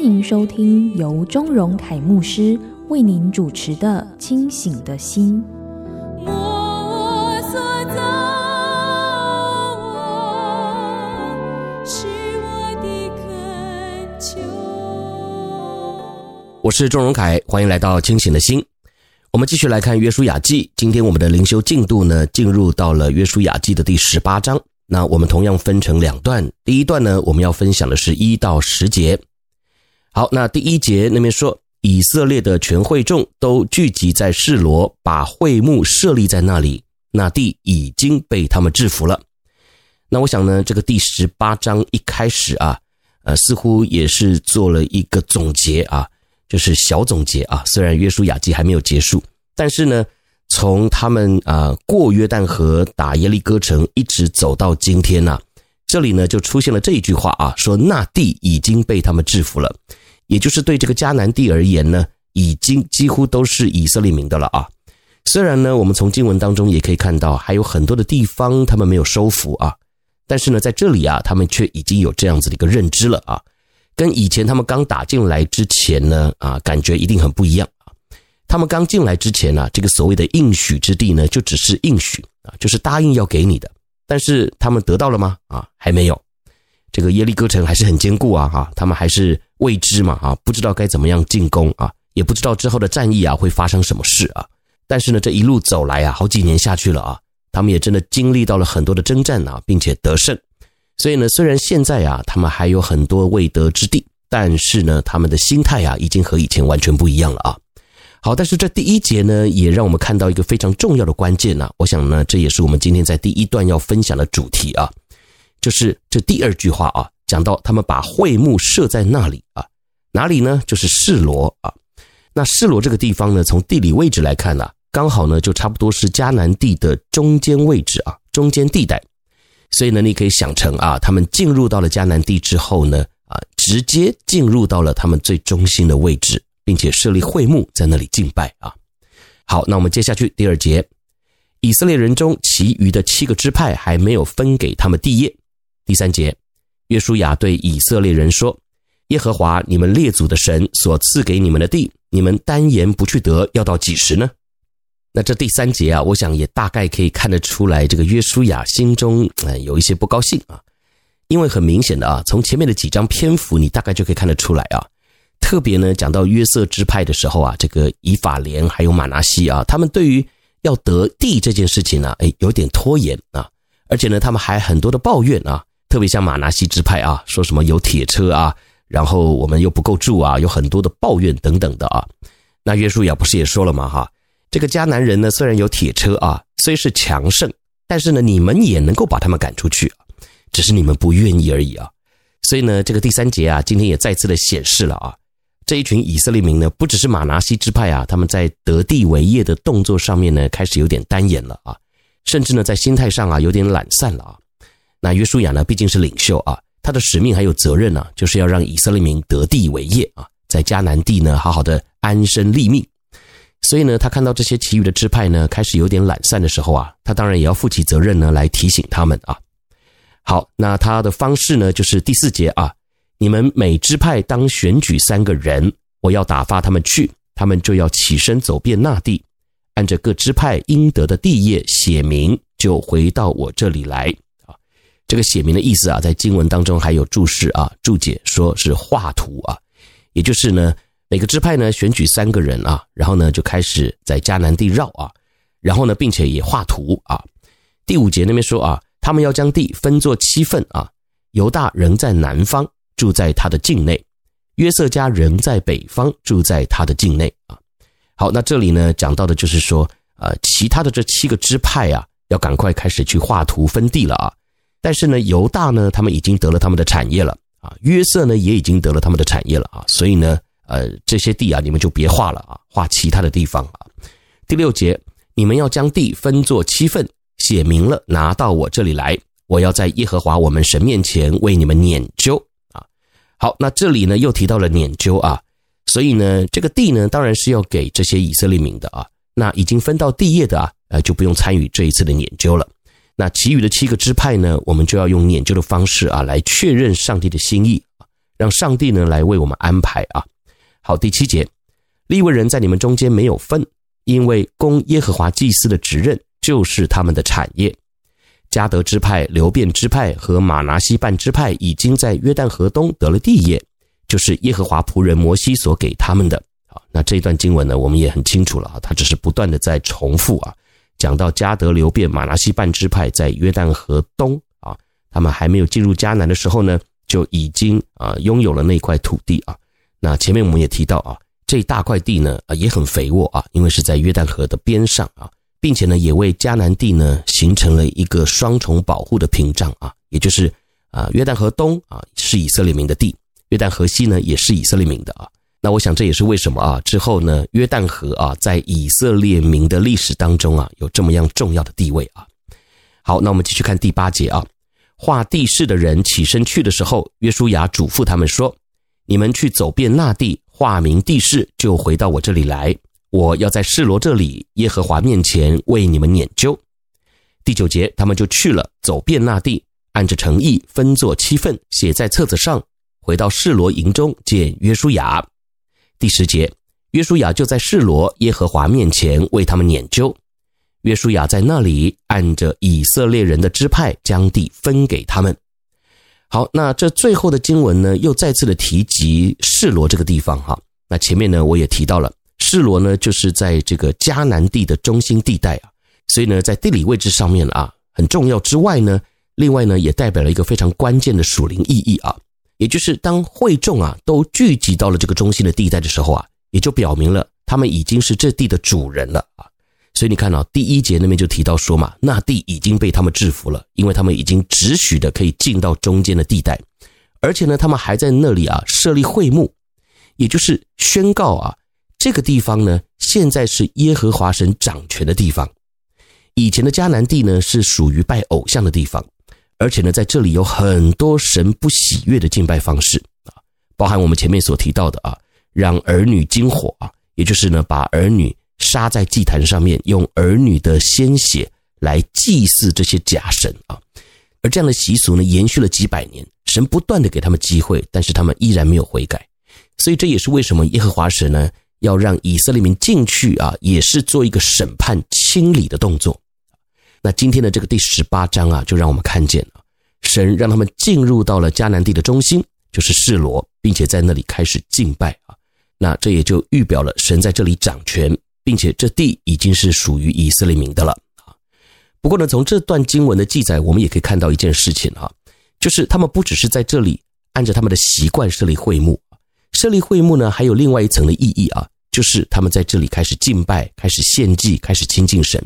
欢迎收听由钟荣凯牧师为您主持的《清醒的心》。我是钟荣凯，欢迎来到清醒的心。我们继续来看约书亚记。今天我们的灵修进度呢，进入到了约书亚记的第十八章。那我们同样分成两段。第一段呢，我们要分享的是一到十节。好，那第一节那边说，以色列的全会众都聚集在示罗，把会幕设立在那里。那地已经被他们制服了。那我想呢，这个第十八章一开始啊，呃，似乎也是做了一个总结啊。就是小总结啊，虽然约书亚记还没有结束，但是呢，从他们啊、过约旦河打耶利哥城，一直走到今天呐、这里呢就出现了这一句话啊，说那地已经被他们制服了，也就是对这个迦南地而言呢，已经几乎都是以色列民的了啊。虽然呢，我们从经文当中也可以看到，还有很多的地方他们没有收服啊，但是呢，在这里啊，他们却已经有这样子的一个认知了啊。跟以前他们刚打进来之前呢，啊，感觉一定很不一样啊。他们刚进来之前呢，这个所谓的应许之地呢，就只是应许啊，就是答应要给你的。但是他们得到了吗？啊，还没有。这个耶利哥城还是很坚固啊，哈，他们还是未知嘛，啊，不知道该怎么样进攻啊，也不知道之后的战役啊会发生什么事啊。但是呢，这一路走来啊，好几年下去了啊，他们也真的经历到了很多的征战啊，并且得胜。所以呢，虽然现在啊，他们还有很多未得之地，但是呢，他们的心态啊，已经和以前完全不一样了啊。好，但是这第一节呢，也让我们看到一个非常重要的关键呢。我想呢，这也是我们今天在第一段要分享的主题啊，就是这第二句话啊，讲到他们把会幕设在那里啊，哪里呢？就是示罗啊。那示罗这个地方呢，从地理位置来看呢，刚好呢，就差不多是迦南地的中间位置啊，中间地带。所以呢，你可以想成啊，他们进入到了迦南地之后呢，啊，直接进入到了他们最中心的位置，并且设立会幕在那里敬拜啊。好，那我们接下去第二节，以色列人中其余的七个支派还没有分给他们地业。第三节，约书亚对以色列人说：“耶和华你们列祖的神所赐给你们的地，你们单言不去得，要到几时呢？”那这第三节啊，我想也大概可以看得出来，这个约书亚心中呃有一些不高兴啊，因为很明显的啊，从前面的几章篇幅，你大概就可以看得出来啊。特别呢，讲到约瑟支派的时候啊，这个以法莲还有玛拿西啊，他们对于要得地这件事情呢，哎，有点拖延啊，而且呢，他们还很多的抱怨啊，特别像马拿西支派啊，说什么有铁车啊，然后我们又不够住啊，有很多的抱怨等等的啊。那约书亚不是也说了吗？哈。这个迦南人呢，虽然有铁车啊，虽是强盛，但是呢，你们也能够把他们赶出去，只是你们不愿意而已啊。所以呢，这个第三节啊，今天也再次的显示了啊，这一群以色列民呢，不只是马拿西支派啊，他们在得地为业的动作上面呢，开始有点单眼了啊，甚至呢，在心态上啊，有点懒散了啊。那约书亚呢，毕竟是领袖啊，他的使命还有责任呢，就是要让以色列民得地为业啊，在迦南地呢，好好的安身立命。所以呢，他看到这些其余的支派呢，开始有点懒散的时候啊，他当然也要负起责任呢，来提醒他们啊。好，那他的方式呢，就是第四节啊，你们每支派当选举三个人，我要打发他们去，他们就要起身走遍那地，按着各支派应得的地业写明，就回到我这里来。这个写明的意思啊，在经文当中还有注释啊，注解说是画图啊，也就是呢。每个支派呢，选举三个人啊，然后呢就开始在迦南地绕啊，然后呢并且也画图啊。第五节那边说啊，他们要将地分作七份啊，犹大仍在南方住在他的境内，约瑟家仍在北方住在他的境内啊。好，那这里呢讲到的就是说，呃，其他的这七个支派啊，要赶快开始去画图分地了啊。但是呢，犹大呢，他们已经得了他们的产业了啊，约瑟呢也已经得了他们的产业了啊，所以呢，呃，这些地啊，你们就别划了啊，划其他的地方啊。第六节，你们要将地分作七份，写明了，拿到我这里来，我要在耶和华我们神面前为你们拈阄啊。好，那这里呢又提到了拈阄啊，所以呢，这个地呢当然是要给这些以色列民的啊。那已经分到地业的啊，呃，就不用参与这一次的拈阄了。那其余的七个支派呢，我们就要用研究的方式啊，来确认上帝的心意，让上帝呢来为我们安排啊。好，第七节，利未人在你们中间没有份，因为供耶和华祭司的职任就是他们的产业。迦得支派、流便支派和玛拿西半支派已经在约旦河东得了地业，就是耶和华仆人摩西所给他们的。好，那这一段经文呢，我们也很清楚了啊，他只是不断的在重复啊。讲到加德流变，马拿西半支派在约旦河东啊，他们还没有进入迦南的时候呢，就已经啊拥有了那块土地啊。那前面我们也提到啊，这大块地呢啊也很肥沃啊，因为是在约旦河的边上啊，并且呢也为迦南地呢形成了一个双重保护的屏障啊，也就是啊约旦河东啊是以色列民的地，约旦河西呢也是以色列民的啊。那我想这也是为什么啊？之后呢，约旦河啊，在以色列民的历史当中啊，有这么样重要的地位啊。好，那我们继续看第八节啊。画地势的人起身去的时候，约书亚嘱咐他们说：“你们去走遍那地，画明地势，就回到我这里来。我要在示罗这里，耶和华面前为你们拈阄。”第九节，他们就去了，走遍那地，按着诚意分作七份，写在册子上，回到示罗营中见约书亚。第十节，约书亚就在示罗耶和华面前为他们拈阄。约书亚在那里按着以色列人的支派将地分给他们。好，那这最后的经文呢，又再次的提及示罗这个地方哈。那前面呢，我也提到了示罗呢，就是在这个迦南地的中心地带啊，所以呢，在地理位置上面啊很重要之外呢，另外呢，也代表了一个非常关键的属灵意义啊。也就是当会众啊都聚集到了这个中心的地带的时候啊，也就表明了他们已经是这地的主人了啊。所以你看啊，第一节那边就提到说嘛，那地已经被他们制服了，因为他们已经只许的可以进到中间的地带，而且呢，他们还在那里啊设立会幕，也就是宣告啊，这个地方呢现在是耶和华神掌权的地方。以前的迦南地呢是属于拜偶像的地方。而且呢，在这里有很多神不喜悦的敬拜方式啊，包含我们前面所提到的啊，让儿女经火啊，也就是呢，把儿女杀在祭坛上面，用儿女的鲜血来祭祀这些假神啊。而这样的习俗呢，延续了几百年，神不断的给他们机会，但是他们依然没有悔改。所以这也是为什么耶和华神呢，要让以色列民进去啊，也是做一个审判清理的动作。那今天的这个第十八章啊，就让我们看见了神让他们进入到了迦南地的中心，就是示罗，并且在那里开始敬拜啊。那这也就预表了神在这里掌权，并且这地已经是属于以色列民的了啊。不过呢，从这段经文的记载，我们也可以看到一件事情啊，就是他们不只是在这里按照他们的习惯设立会幕，设立会幕呢，还有另外一层的意义啊，就是他们在这里开始敬拜、开始献祭、开始亲近神。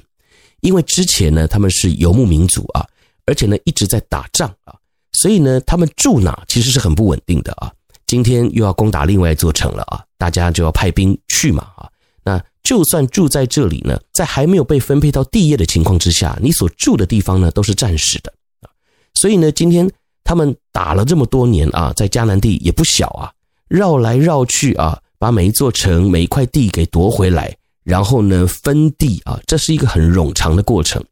因为之前呢，他们是游牧民族啊，而且呢一直在打仗啊，所以呢，他们住哪其实是很不稳定的啊。今天又要攻打另外一座城了啊，大家就要派兵去嘛啊。那就算住在这里呢，在还没有被分配到地业的情况之下，你所住的地方呢都是暂时的啊。所以呢，今天他们打了这么多年啊，在迦南地也不小啊，绕来绕去啊，把每一座城、每一块地给夺回来。然后呢，分地啊，这是一个很冗长的过程。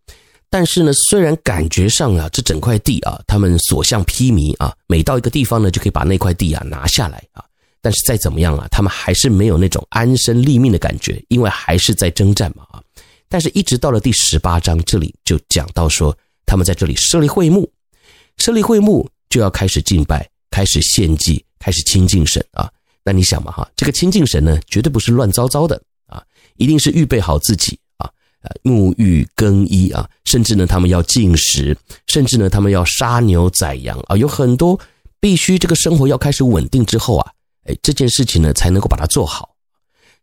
但是呢，虽然感觉上啊，这整块地啊，他们所向披靡啊，每到一个地方呢，就可以把那块地啊拿下来啊。但是再怎么样啊，他们还是没有那种安身立命的感觉，因为还是在征战嘛啊。但是，一直到了第十八章这里，就讲到说，他们在这里设立会幕，设立会幕就要开始敬拜，开始献祭，开始亲近神啊。那你想嘛哈，这个亲近神呢，绝对不是乱糟糟的。一定是预备好自己啊，沐浴更衣啊，甚至呢，他们要进食，甚至呢，他们要杀牛宰羊啊，有很多必须这个生活要开始稳定之后啊，哎，这件事情呢才能够把它做好。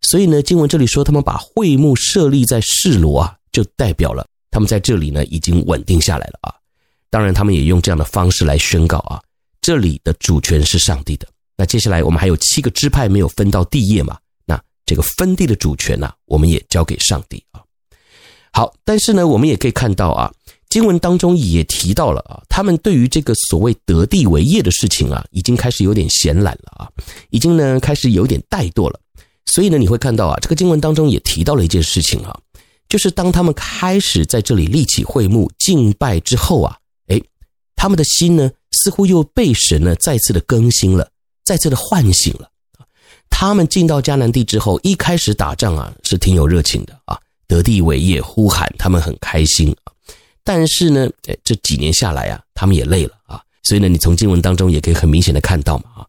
所以呢，经文这里说他们把会幕设立在示罗啊，就代表了他们在这里呢已经稳定下来了啊。当然他们也用这样的方式来宣告啊，这里的主权是上帝的。那接下来我们还有七个支派没有分到地业嘛？这个分地的主权呢、我们也交给上帝啊。好，但是呢，我们也可以看到啊，经文当中也提到了啊，他们对于这个所谓得地为业的事情啊，已经开始有点闲懒了啊，已经呢开始有点怠惰了。所以呢，你会看到啊，这个经文当中也提到了一件事情啊，就是当他们开始在这里立起会幕敬拜之后啊，诶，他们的心呢，似乎又被神呢再次的更新了，再次的唤醒了。他们进到迦南地之后，一开始打仗啊，是挺有热情的啊。得地为业，呼喊，他们很开心啊。但是呢，哎，这几年下来啊，他们也累了啊。所以呢，你从经文当中也可以很明显的看到嘛啊。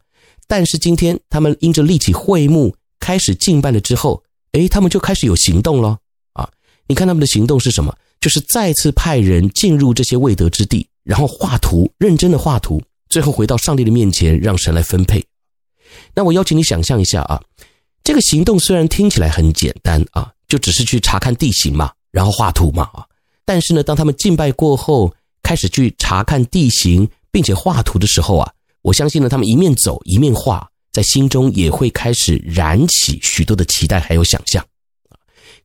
但是今天他们因着立起会幕，开始敬拜了之后，哎，他们就开始有行动了啊。你看他们的行动是什么？就是再次派人进入这些未得之地，然后画图，认真的画图，最后回到上帝的面前，让神来分配。那我邀请你想象一下啊，这个行动虽然听起来很简单啊。就只是去查看地形嘛，然后画图嘛啊！但是呢，当他们敬拜过后，开始去查看地形，并且画图的时候啊，我相信呢，他们一面走一面画，在心中也会开始燃起许多的期待还有想象啊，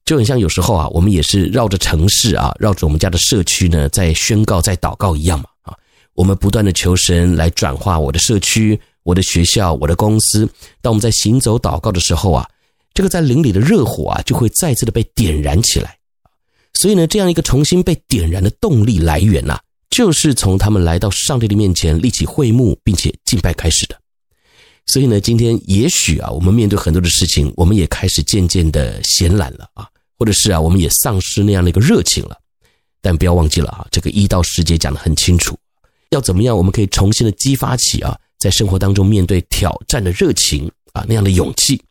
就很像有时候啊，我们也是绕着城市啊，绕着我们家的社区呢，在宣告、在祷告一样嘛啊！我们不断的求神来转化我的社区、我的学校、我的公司。当我们在行走祷告的时候啊。这个在灵里的热火啊，就会再次的被点燃起来。所以呢，这样一个重新被点燃的动力来源呐，就是从他们来到上帝的面前立起会幕，并且敬拜开始的。所以呢，今天也许啊，我们面对很多的事情，我们也开始渐渐的闲懒了啊，或者是啊，我们也丧失那样的一个热情了。但不要忘记了啊，这个一到十节讲得很清楚，要怎么样，我们可以重新的激发起啊，在生活当中面对挑战的热情啊，那样的勇气。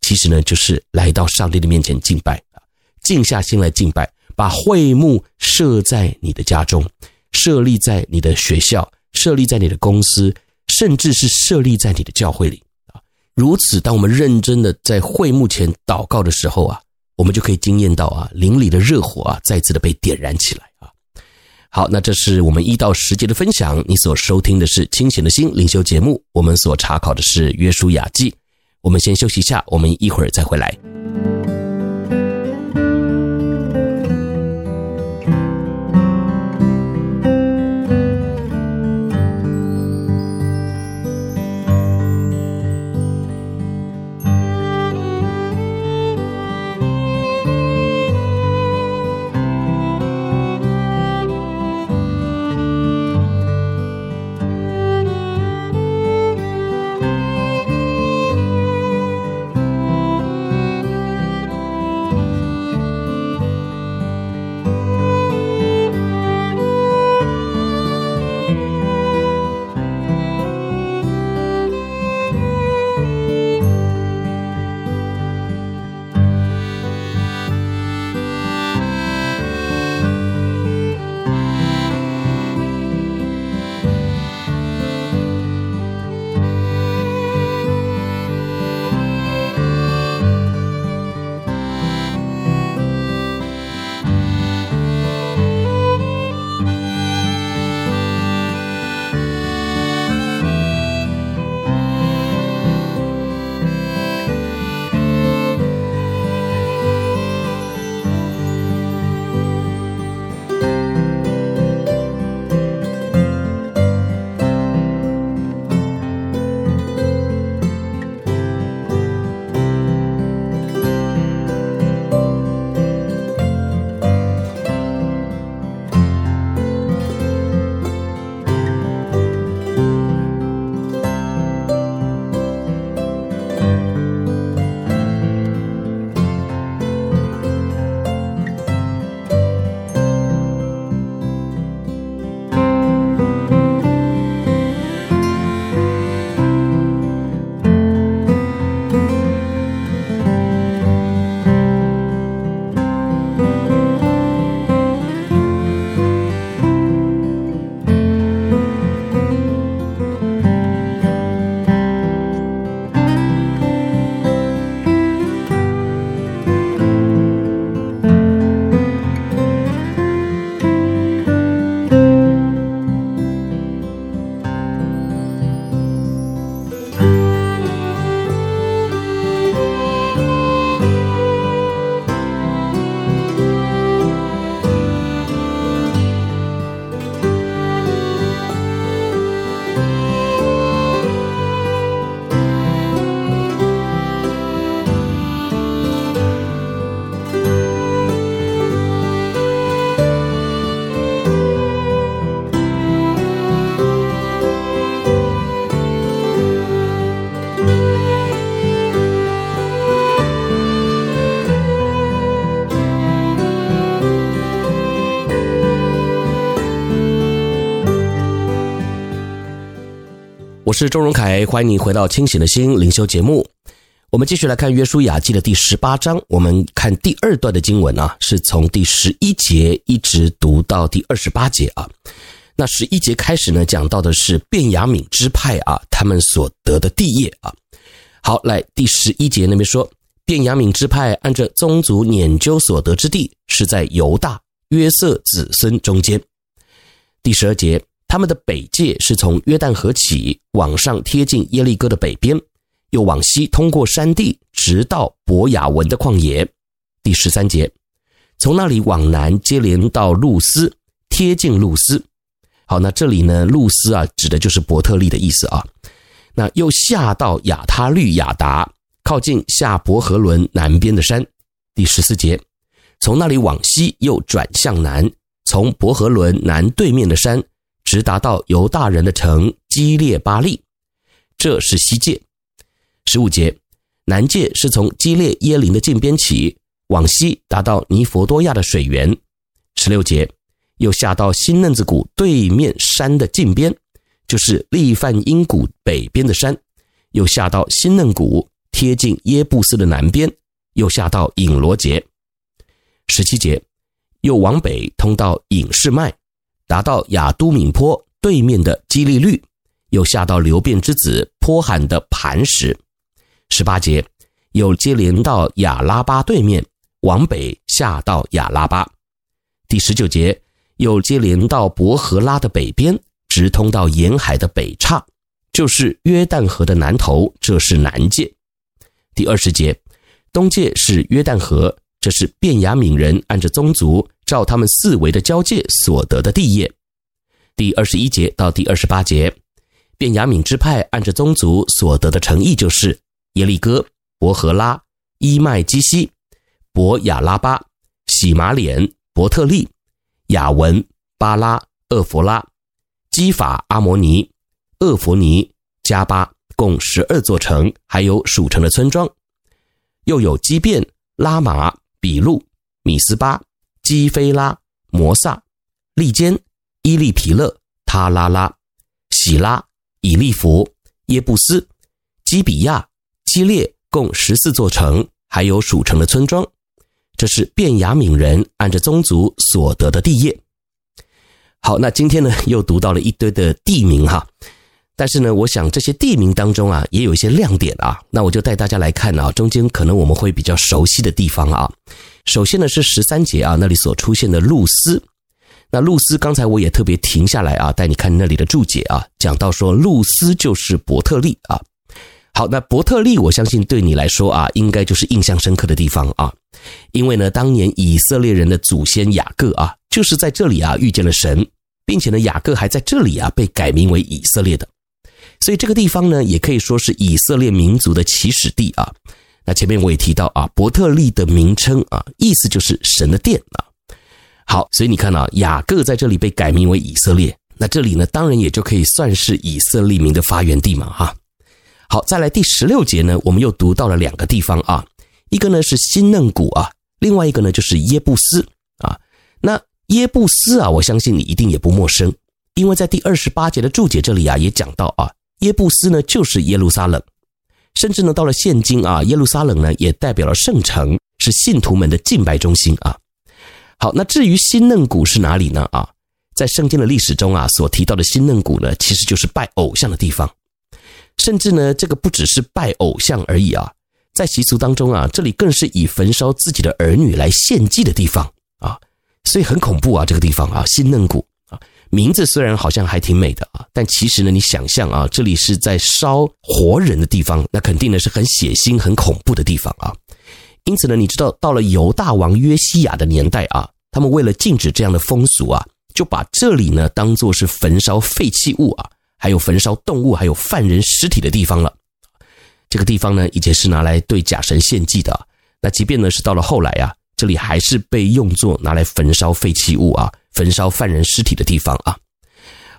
其实呢，就是来到上帝的面前敬拜啊，静下心来敬拜，把会幕设在你的家中，设立在你的学校，设立在你的公司，甚至是设立在你的教会里啊。如此，当我们认真的在会幕前祷告的时候啊，我们就可以惊艳到啊，灵里的热火啊，再次的被点燃起来啊。好，那这是我们一到十节的分享。你所收听的是清醒的心灵修节目，我们所查考的是约书亚记。我们先休息一下，我们一会儿再回来。是周荣凯，欢迎你回到清醒的心灵修节目。我们继续来看《约书亚记》的第十八章，我们看第二段的经文啊，是从第十一节一直读到第二十八节啊。那十一节开始呢，讲到的是便雅悯支派啊，他们所得的地业啊。好，来第十一节那边说，便雅悯支派按着宗族拈阄所得之地，是在犹大约瑟子孙中间。第十二节。他们的北界是从约旦河起，往上贴近耶利哥的北边，又往西通过山地，直到伯雅文的旷野。第十三节，从那里往南接连到露丝，贴近露丝。好，那这里呢，露丝啊，指的就是伯特利的意思啊。那又下到亚他律亚达，靠近下伯和伦南边的山。第十四节，从那里往西又转向南，从伯和伦南对面的山。直达到犹大人的城基列巴利，这是西界。十五节，南界是从基列耶林的近边起，往西达到尼佛多亚的水源。十六节，又下到新嫩子谷对面山的近边，就是利范因谷北边的山，又下到新嫩谷贴近耶布斯的南边，又下到隐罗结。十七节，又往北通到隐士麦。达到亚都敏坡对面的基利律，又下到流便之子坡罕的磐石。十八节，又接连到亚拉巴对面，往北下到亚拉巴。第十九节，又接连到伯和拉的北边，直通到沿海的北岔，就是约旦河的南头，这是南界。第二十节，东界是约旦河，这是便雅悯人按着宗族。照他们四围的交界所得的地业，第二十一节到第二十八节，便雅悯支派按着宗族所得的城邑，就是耶利哥、伯和拉、伊麦基西、伯亚拉巴、洗马脸、伯特利、雅文、巴拉、厄弗拉、基法阿摩尼、厄弗尼、加巴，共十二座城，还有属城的村庄，又有基遍、拉玛、比路、米斯巴。基菲拉、摩萨、利坚、伊利皮勒、他拉拉、喜拉、以利弗、耶布斯、基比亚、基列，共十四座城，还有属城的村庄。这是便雅悯人按着宗族所得的地业。好，那今天呢，又读到了一堆的地名哈，但是呢，我想这些地名当中啊，也有一些亮点啊，那我就带大家来看啊，中间可能我们会比较熟悉的地方啊。首先呢，是十三节啊，那里所出现的露丝。那露丝刚才我也特别停下来啊，带你看那里的注解啊，讲到说露丝就是伯特利啊。好，那伯特利我相信对你来说啊，应该就是印象深刻的地方啊，因为呢，当年以色列人的祖先雅各啊，就是在这里啊遇见了神，并且呢，雅各还在这里啊被改名为以色列的，所以这个地方呢，也可以说是以色列民族的起始地啊。那前面我也提到啊，伯特利的名称啊，意思就是神的殿啊。好，所以你看啊，雅各在这里被改名为以色列，那这里呢，当然也就可以算是以色列名的发源地嘛，哈。好，再来第十六节呢，我们又读到了两个地方啊，一个呢是新嫩谷啊，另外一个呢就是耶布斯啊。那耶布斯啊，我相信你一定也不陌生，因为在第二十八节的注解这里啊，也讲到啊，耶布斯呢就是耶路撒冷。甚至呢，到了现今啊，耶路撒冷呢也代表了圣城，是信徒们的敬拜中心啊。好，那至于新嫩谷是哪里呢？啊，在圣经的历史中啊，所提到的新嫩谷呢，其实就是拜偶像的地方。甚至呢，这个不只是拜偶像而已啊，在习俗当中啊，这里更是以焚烧自己的儿女来献祭的地方啊，所以很恐怖啊，这个地方啊，新嫩谷。名字虽然好像还挺美的啊，但其实呢，你想象啊，这里是在烧活人的地方，那肯定呢是很血腥、很恐怖的地方啊。因此呢，你知道到了犹大王约西亚的年代啊，他们为了禁止这样的风俗啊，就把这里呢当作是焚烧废弃物啊，还有焚烧动物、还有犯人尸体的地方了。这个地方呢，以前是拿来对假神献祭的。那即便呢是到了后来啊，这里还是被用作拿来焚烧废弃物啊。焚烧犯人尸体的地方啊，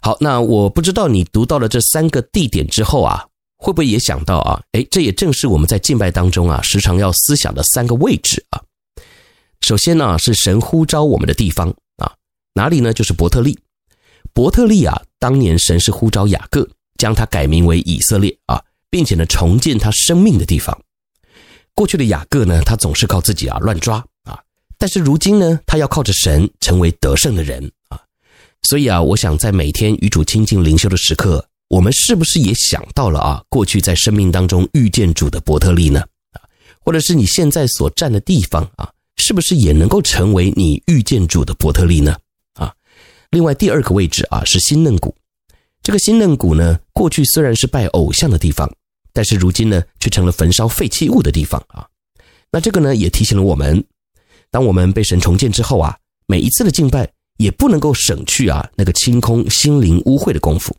好，那我不知道你读到了这三个地点之后啊，会不会也想到啊？诶，这也正是我们在敬拜当中啊，时常要思想的三个位置啊。首先呢，是神呼召我们的地方啊，哪里呢？就是伯特利。伯特利啊，当年神是呼召雅各，将他改名为以色列啊，并且呢重建他生命的地方。过去的雅各呢，他总是靠自己啊乱抓，但是如今呢，他要靠着神成为得胜的人啊。所以啊，我想在每天与主亲近灵修的时刻，我们是不是也想到了啊，过去在生命当中遇见主的伯特利呢？啊，或者是你现在所站的地方啊，是不是也能够成为你遇见主的伯特利呢？啊，另外第二个位置啊是新嫩谷。这个新嫩谷呢，过去虽然是拜偶像的地方，但是如今呢，却成了焚烧废弃物的地方啊。那这个呢，也提醒了我们，当我们被神重建之后啊，每一次的敬拜也不能够省去啊那个清空心灵污秽的功夫，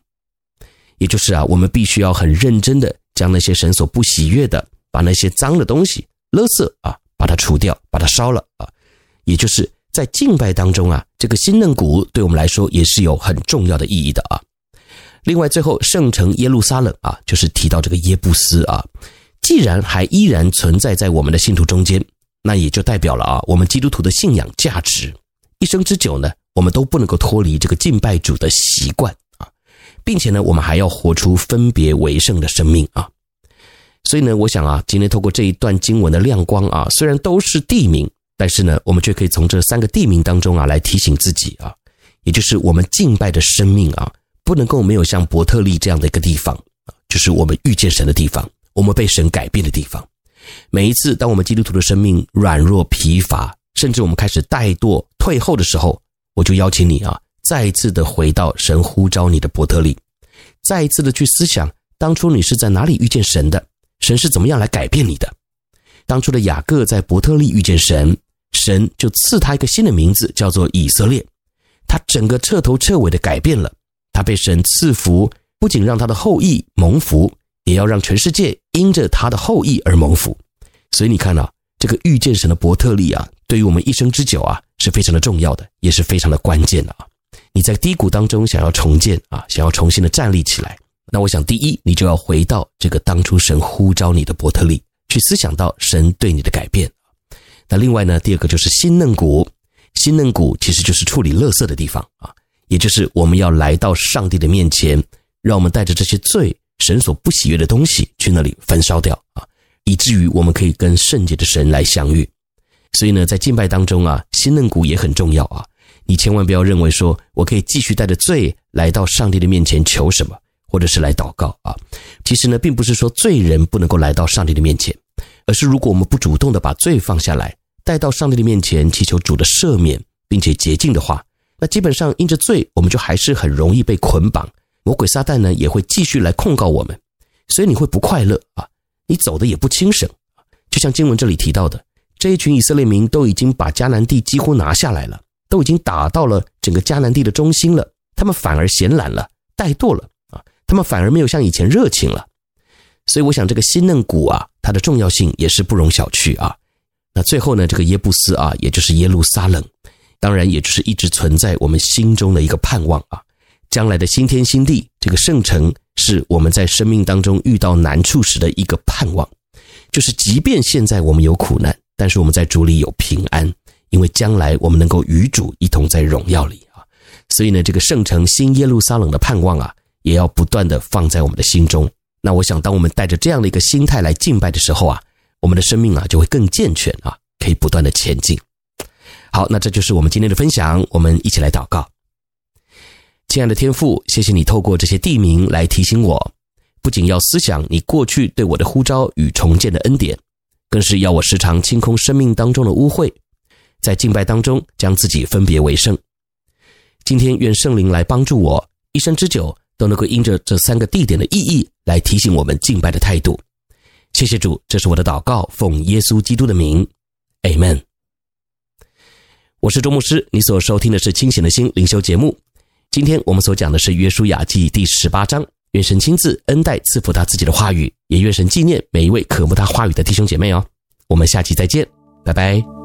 也就是啊，我们必须要很认真的将那些神所不喜悦的，把那些脏的东西、垃圾啊，把它除掉，把它烧了啊。也就是在敬拜当中啊，这个新嫩谷对我们来说也是有很重要的意义的啊。另外，最后圣城耶路撒冷啊，就是提到这个耶布斯啊，既然还依然存在在我们的信徒中间，那也就代表了啊，我们基督徒的信仰价值，一生之久呢，我们都不能够脱离这个敬拜主的习惯啊，并且呢，我们还要活出分别为圣的生命啊。所以呢，我想啊，今天透过这一段经文的亮光啊，虽然都是地名，但是呢，我们却可以从这三个地名当中啊，来提醒自己啊，也就是我们敬拜的生命啊。不能够没有像伯特利这样的一个地方，就是我们遇见神的地方，我们被神改变的地方。每一次当我们基督徒的生命软弱疲乏，甚至我们开始怠惰退后的时候，我就邀请你啊，再一次的回到神呼召你的伯特利，再一次的去思想当初你是在哪里遇见神的，神是怎么样来改变你的。当初的雅各在伯特利遇见神，神就赐他一个新的名字，叫做以色列，他整个彻头彻尾的改变了。他被神赐福，不仅让他的后裔蒙福，也要让全世界因着他的后裔而蒙福。所以你看啊，这个遇见神的伯特利啊，对于我们一生之久啊，是非常的重要的，也是非常的关键的啊。你在低谷当中想要重建啊，想要重新的站立起来，那我想第一，你就要回到这个当初神呼召你的伯特利，去思想到神对你的改变。那另外呢，第二个就是新嫩谷，新嫩谷其实就是处理垃圾的地方啊。也就是我们要来到上帝的面前，让我们带着这些罪、神所不喜悦的东西去那里焚烧掉啊，以至于我们可以跟圣洁的神来相遇。所以呢，在敬拜当中啊，新嫩谷也很重要啊。你千万不要认为说我可以继续带着罪来到上帝的面前求什么，或者是来祷告啊。其实呢，并不是说罪人不能够来到上帝的面前，而是如果我们不主动的把罪放下来，带到上帝的面前祈求主的赦免，并且洁净的话。那基本上因着罪，我们就还是很容易被捆绑。魔鬼撒旦呢，也会继续来控告我们，所以你会不快乐啊，你走的也不轻省。就像经文这里提到的，这一群以色列民都已经把迦南地几乎拿下来了，都已经打到了整个迦南地的中心了，他们反而闲懒了，怠惰了啊，他们反而没有像以前热情了。所以我想这个新嫩谷啊，它的重要性也是不容小觑啊。那最后呢，这个耶布斯啊，也就是耶路撒冷。当然，也就是一直存在我们心中的一个盼望啊，将来的新天新地，这个圣城是我们在生命当中遇到难处时的一个盼望，就是即便现在我们有苦难，但是我们在主里有平安，因为将来我们能够与主一同在荣耀里啊。所以呢，这个圣城新耶路撒冷的盼望啊，也要不断的放在我们的心中。那我想，当我们带着这样的一个心态来敬拜的时候啊，我们的生命啊就会更健全啊，可以不断的前进。好，那这就是我们今天的分享。我们一起来祷告，亲爱的天父，谢谢你透过这些地名来提醒我，不仅要思想你过去对我的呼召与重建的恩典，更是要我时常清空生命当中的污秽，在敬拜当中将自己分别为圣。今天愿圣灵来帮助我，一生之久都能够因着这三个地点的意义来提醒我们敬拜的态度。谢谢主，这是我的祷告，奉耶稣基督的名，Amen。我是周牧师，你所收听的是清醒的心灵修节目。今天我们所讲的是约书亚记第十八章。愿神亲自恩待赐福他自己的话语，也愿神纪念每一位渴慕他话语的弟兄姐妹哦。我们下期再见，拜拜。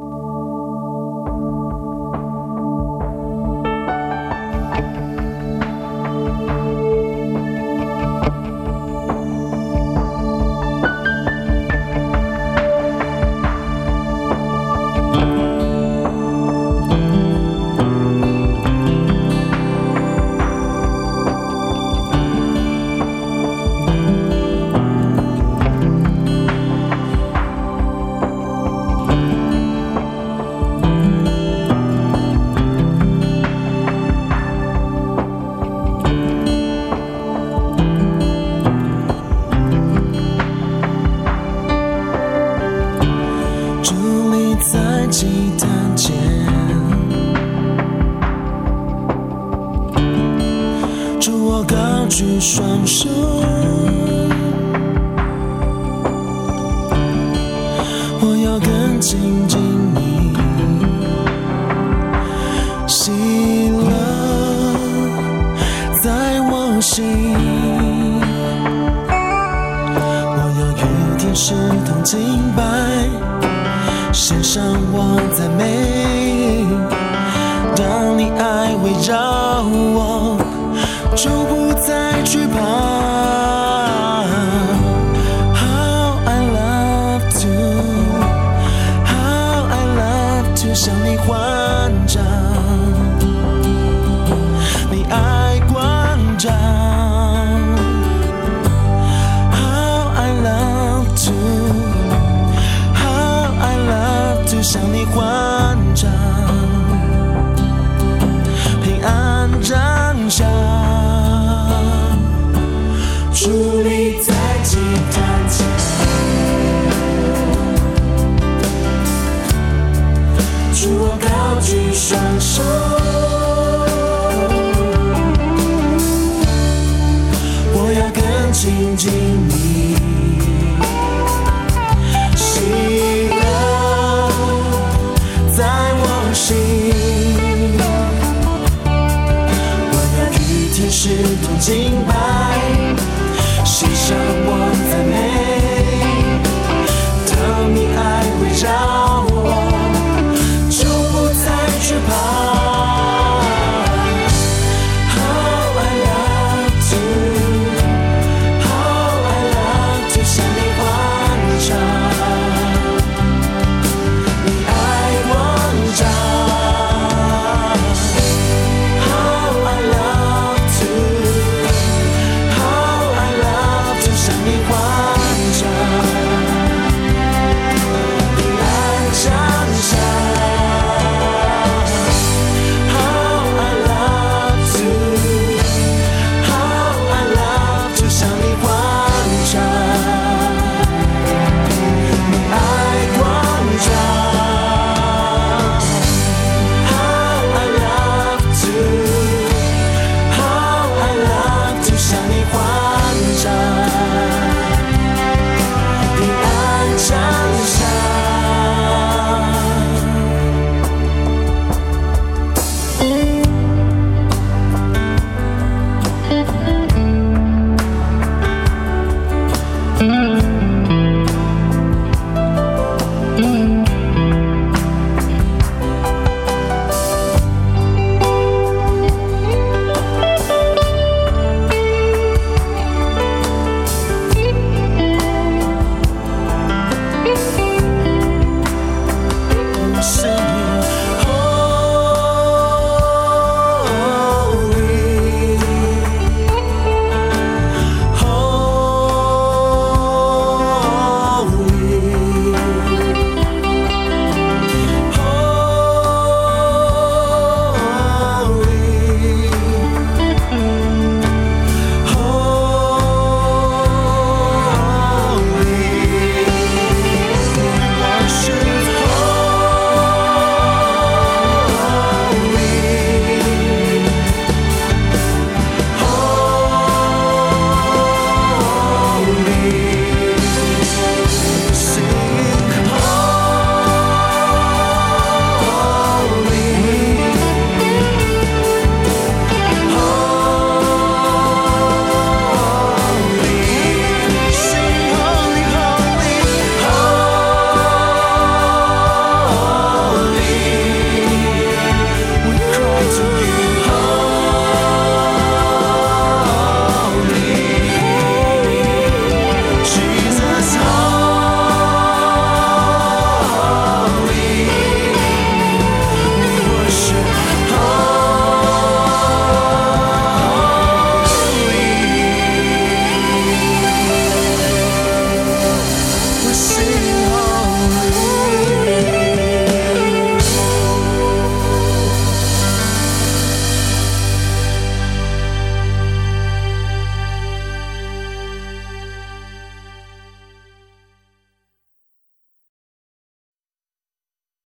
举